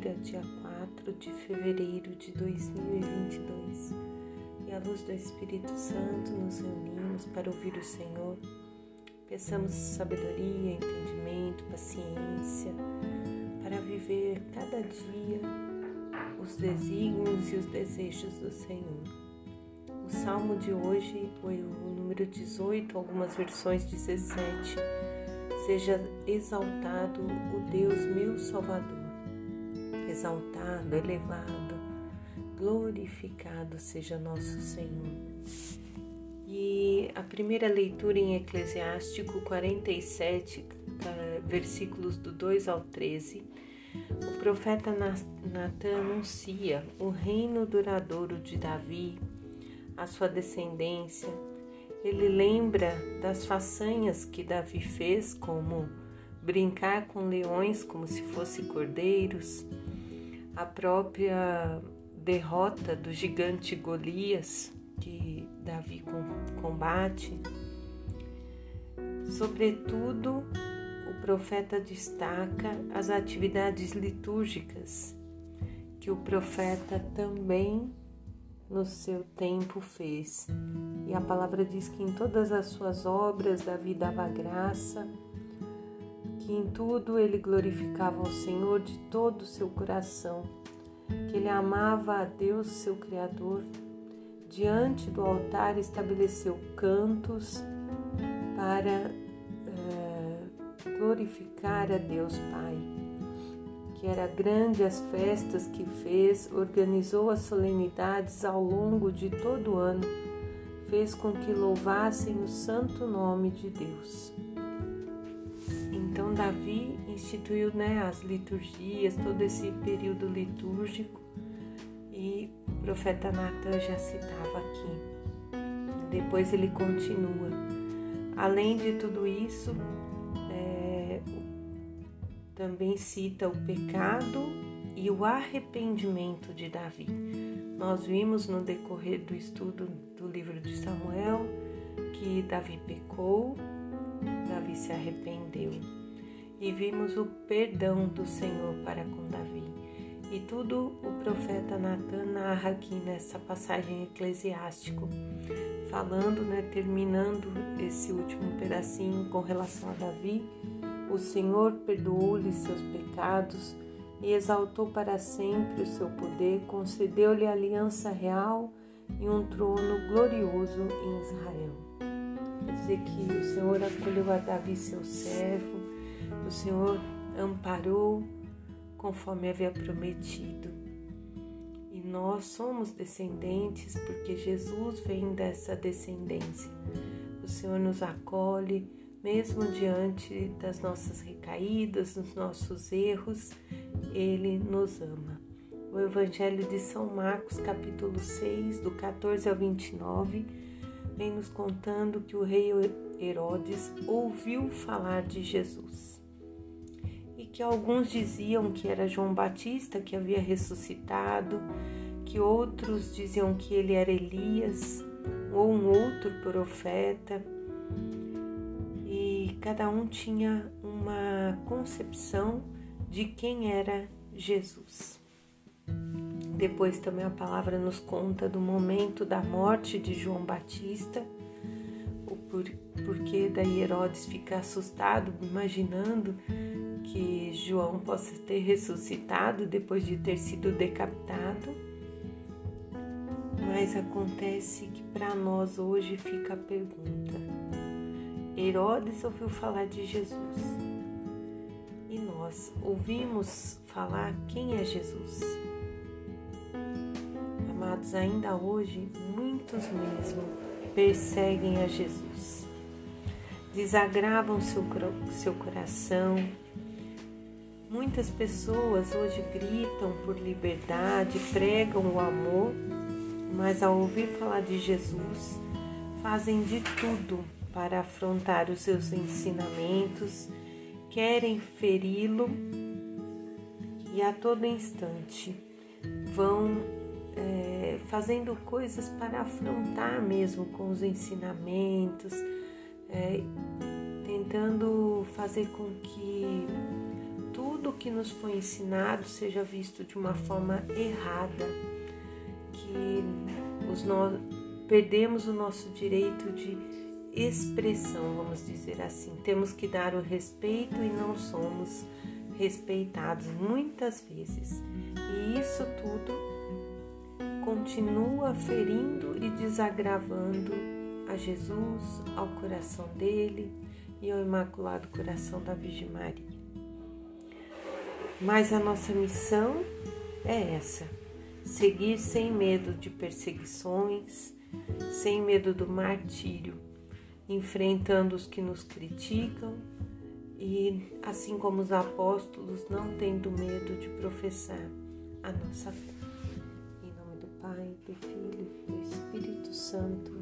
4 de fevereiro de 2022 e à luz do Espírito Santo nos reunimos para ouvir o Senhor. Peçamos sabedoria, entendimento, paciência para viver cada dia os desígnios e os desejos do Senhor. O salmo de hoje, o número 18, algumas versões 17. Seja exaltado o Deus meu Salvador exaltado, elevado, glorificado seja nosso Senhor. E a primeira leitura em Eclesiástico 47, versículos do 2 ao 13, o profeta Natan anuncia o reino duradouro de Davi, a sua descendência. Ele lembra das façanhas que Davi fez, como brincar com leões como se fossem cordeiros, a própria derrota do gigante Golias que Davi combate. Sobretudo, o profeta destaca as atividades litúrgicas que o profeta também no seu tempo fez. E a palavra diz que em todas as suas obras Davi dava graça que em tudo ele glorificava ao Senhor de todo o seu coração, que ele amava a Deus, seu Criador. Diante do altar estabeleceu cantos para é, glorificar a Deus Pai, que era grande as festas que fez, organizou as solenidades ao longo de todo o ano, fez com que louvassem o santo nome de Deus. Davi instituiu né, as liturgias, todo esse período litúrgico e o profeta Natan já citava aqui. Depois ele continua. Além de tudo isso, é, também cita o pecado e o arrependimento de Davi. Nós vimos no decorrer do estudo do livro de Samuel que Davi pecou, Davi se arrependeu e vimos o perdão do Senhor para com Davi. E tudo o profeta Natan narra aqui nessa passagem eclesiástico, falando, né, terminando esse último pedacinho com relação a Davi. O Senhor perdoou-lhe seus pecados e exaltou para sempre o seu poder, concedeu-lhe aliança real e um trono glorioso em Israel. Quer dizer que o Senhor acolheu a Davi, seu servo, Senhor amparou conforme havia prometido. E nós somos descendentes porque Jesus vem dessa descendência. O Senhor nos acolhe mesmo diante das nossas recaídas, dos nossos erros, Ele nos ama. O Evangelho de São Marcos, capítulo 6, do 14 ao 29, vem nos contando que o rei Herodes ouviu falar de Jesus que alguns diziam que era João Batista que havia ressuscitado, que outros diziam que ele era Elias ou um outro profeta. E cada um tinha uma concepção de quem era Jesus. Depois também a palavra nos conta do momento da morte de João Batista, o porquê daí Herodes fica assustado, imaginando que João possa ter ressuscitado depois de ter sido decapitado, mas acontece que para nós hoje fica a pergunta: Herodes ouviu falar de Jesus. E nós ouvimos falar quem é Jesus? Amados, ainda hoje muitos mesmo perseguem a Jesus, desagravam seu, seu coração, Muitas pessoas hoje gritam por liberdade, pregam o amor, mas ao ouvir falar de Jesus, fazem de tudo para afrontar os seus ensinamentos, querem feri-lo e a todo instante vão é, fazendo coisas para afrontar mesmo com os ensinamentos, é, tentando fazer com que tudo que nos foi ensinado seja visto de uma forma errada, que os no... perdemos o nosso direito de expressão, vamos dizer assim. Temos que dar o respeito e não somos respeitados muitas vezes. E isso tudo continua ferindo e desagravando a Jesus, ao coração dele e ao Imaculado Coração da Virgem Maria. Mas a nossa missão é essa: seguir sem medo de perseguições, sem medo do martírio, enfrentando os que nos criticam e, assim como os apóstolos, não tendo medo de professar a nossa fé. Em nome do Pai, do Filho e do Espírito Santo.